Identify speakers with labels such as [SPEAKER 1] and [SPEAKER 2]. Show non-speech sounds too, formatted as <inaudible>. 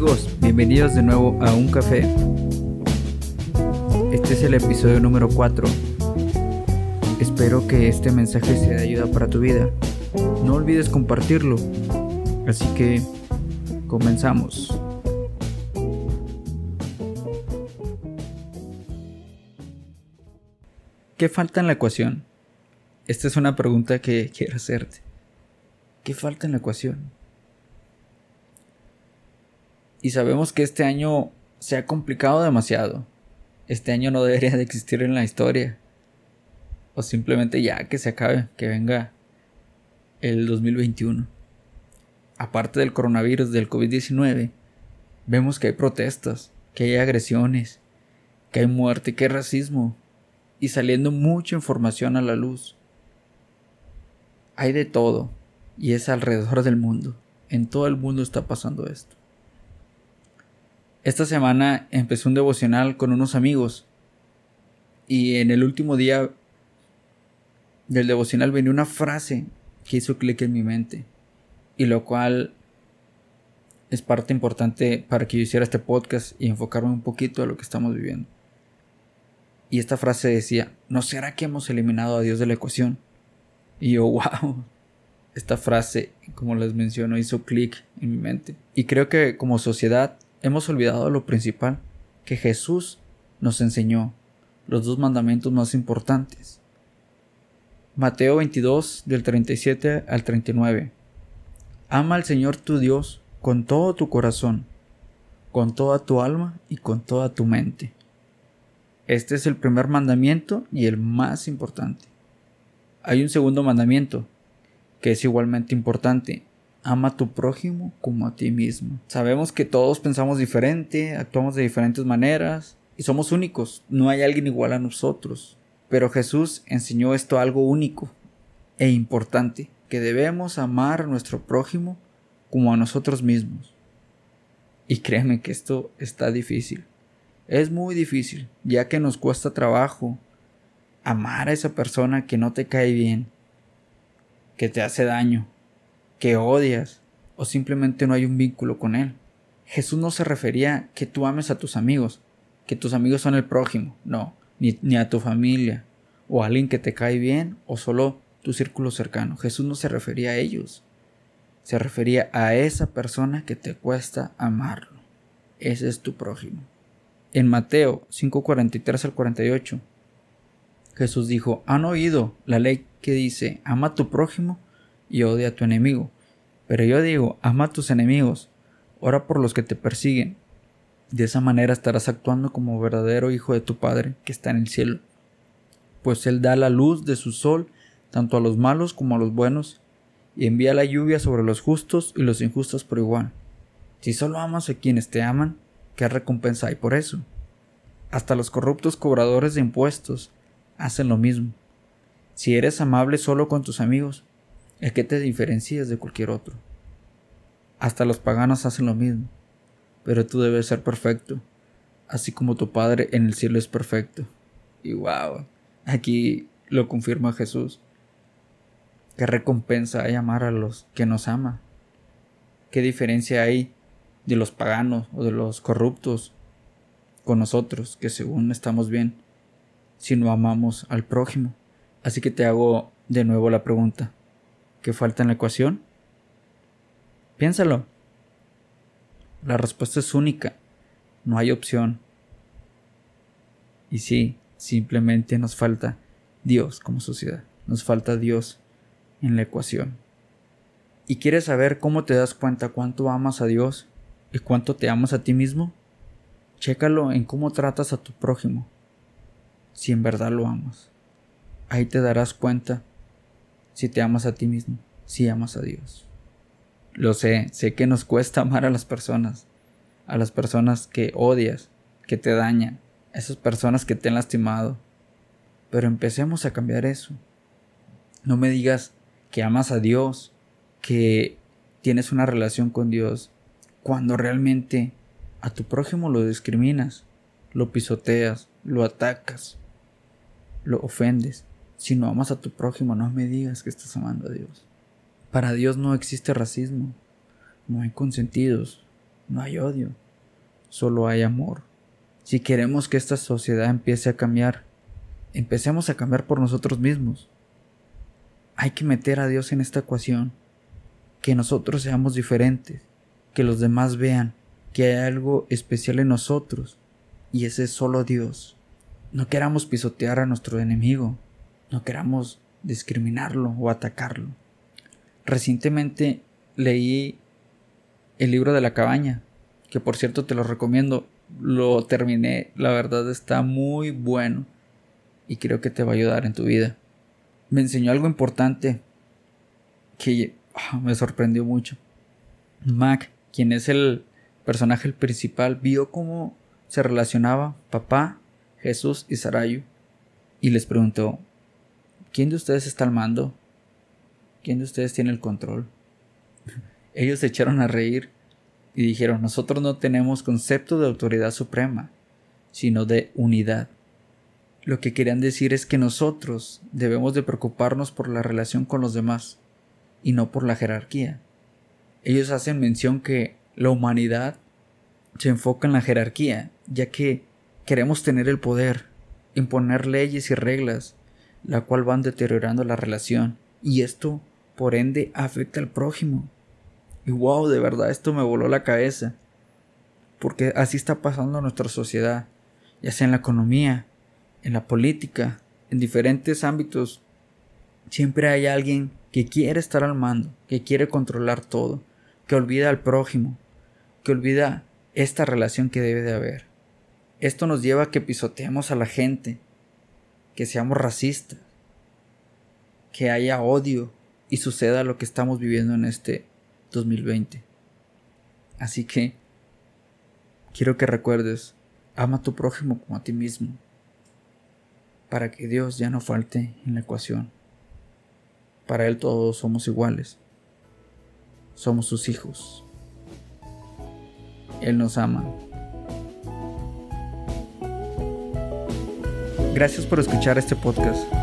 [SPEAKER 1] amigos, bienvenidos de nuevo a Un Café. Este es el episodio número 4. Espero que este mensaje sea de ayuda para tu vida. No olvides compartirlo. Así que comenzamos. ¿Qué falta en la ecuación? Esta es una pregunta que quiero hacerte. ¿Qué falta en la ecuación? Y sabemos que este año se ha complicado demasiado. Este año no debería de existir en la historia. O simplemente ya que se acabe, que venga el 2021. Aparte del coronavirus, del COVID-19, vemos que hay protestas, que hay agresiones, que hay muerte, que hay racismo. Y saliendo mucha información a la luz. Hay de todo. Y es alrededor del mundo. En todo el mundo está pasando esto. Esta semana empecé un devocional con unos amigos y en el último día del devocional venía una frase que hizo clic en mi mente y lo cual es parte importante para que yo hiciera este podcast y enfocarme un poquito a lo que estamos viviendo. Y esta frase decía, ¿no será que hemos eliminado a Dios de la ecuación? Y yo, <laughs> wow, esta frase, como les menciono, hizo clic en mi mente. Y creo que como sociedad hemos olvidado lo principal que Jesús nos enseñó, los dos mandamientos más importantes. Mateo 22 del 37 al 39. Ama al Señor tu Dios con todo tu corazón, con toda tu alma y con toda tu mente. Este es el primer mandamiento y el más importante. Hay un segundo mandamiento, que es igualmente importante, ama a tu prójimo como a ti mismo. Sabemos que todos pensamos diferente, actuamos de diferentes maneras y somos únicos, no hay alguien igual a nosotros. Pero Jesús enseñó esto algo único e importante, que debemos amar a nuestro prójimo como a nosotros mismos. Y créeme que esto está difícil. Es muy difícil, ya que nos cuesta trabajo amar a esa persona que no te cae bien, que te hace daño, que odias o simplemente no hay un vínculo con él. Jesús no se refería que tú ames a tus amigos, que tus amigos son el prójimo, no, ni, ni a tu familia, o a alguien que te cae bien, o solo tu círculo cercano. Jesús no se refería a ellos, se refería a esa persona que te cuesta amarlo. Ese es tu prójimo. En Mateo 5:43 al 48, Jesús dijo, han oído la ley que dice, ama a tu prójimo y odia a tu enemigo. Pero yo digo, ama a tus enemigos, ora por los que te persiguen. De esa manera estarás actuando como verdadero hijo de tu Padre que está en el cielo. Pues Él da la luz de su sol tanto a los malos como a los buenos, y envía la lluvia sobre los justos y los injustos por igual. Si solo amas a quienes te aman, ¿qué recompensa hay por eso? Hasta los corruptos cobradores de impuestos hacen lo mismo. Si eres amable solo con tus amigos, el que te diferencias de cualquier otro. Hasta los paganos hacen lo mismo, pero tú debes ser perfecto, así como tu Padre en el cielo es perfecto. Y wow, aquí lo confirma Jesús. ¿Qué recompensa hay amar a los que nos ama? ¿Qué diferencia hay de los paganos o de los corruptos con nosotros, que según estamos bien, si no amamos al prójimo? Así que te hago de nuevo la pregunta que falta en la ecuación? Piénsalo. La respuesta es única. No hay opción. Y sí, simplemente nos falta Dios como sociedad. Nos falta Dios en la ecuación. ¿Y quieres saber cómo te das cuenta cuánto amas a Dios y cuánto te amas a ti mismo? Chécalo en cómo tratas a tu prójimo, si en verdad lo amas. Ahí te darás cuenta si te amas a ti mismo, si amas a Dios. Lo sé, sé que nos cuesta amar a las personas, a las personas que odias, que te dañan, a esas personas que te han lastimado. Pero empecemos a cambiar eso. No me digas que amas a Dios, que tienes una relación con Dios, cuando realmente a tu prójimo lo discriminas, lo pisoteas, lo atacas, lo ofendes. Si no amas a tu prójimo, no me digas que estás amando a Dios. Para Dios no existe racismo, no hay consentidos, no hay odio, solo hay amor. Si queremos que esta sociedad empiece a cambiar, empecemos a cambiar por nosotros mismos. Hay que meter a Dios en esta ecuación, que nosotros seamos diferentes, que los demás vean que hay algo especial en nosotros, y ese es solo Dios. No queramos pisotear a nuestro enemigo, no queramos discriminarlo o atacarlo. Recientemente leí el libro de la cabaña, que por cierto te lo recomiendo. Lo terminé, la verdad está muy bueno y creo que te va a ayudar en tu vida. Me enseñó algo importante que ah, me sorprendió mucho. Mac, quien es el personaje principal, vio cómo se relacionaba papá, Jesús y Sarayu y les preguntó, ¿quién de ustedes está al mando? ¿Quién de ustedes tiene el control? Ellos se echaron a reír y dijeron, nosotros no tenemos concepto de autoridad suprema, sino de unidad. Lo que querían decir es que nosotros debemos de preocuparnos por la relación con los demás y no por la jerarquía. Ellos hacen mención que la humanidad se enfoca en la jerarquía, ya que queremos tener el poder, imponer leyes y reglas, la cual van deteriorando la relación, y esto, por ende, afecta al prójimo. Y wow, de verdad esto me voló la cabeza. Porque así está pasando en nuestra sociedad, ya sea en la economía, en la política, en diferentes ámbitos. Siempre hay alguien que quiere estar al mando, que quiere controlar todo, que olvida al prójimo, que olvida esta relación que debe de haber. Esto nos lleva a que pisoteemos a la gente, que seamos racistas, que haya odio y suceda lo que estamos viviendo en este 2020. Así que quiero que recuerdes, ama a tu prójimo como a ti mismo, para que Dios ya no falte en la ecuación. Para Él todos somos iguales, somos sus hijos. Él nos ama. Gracias por escuchar este podcast.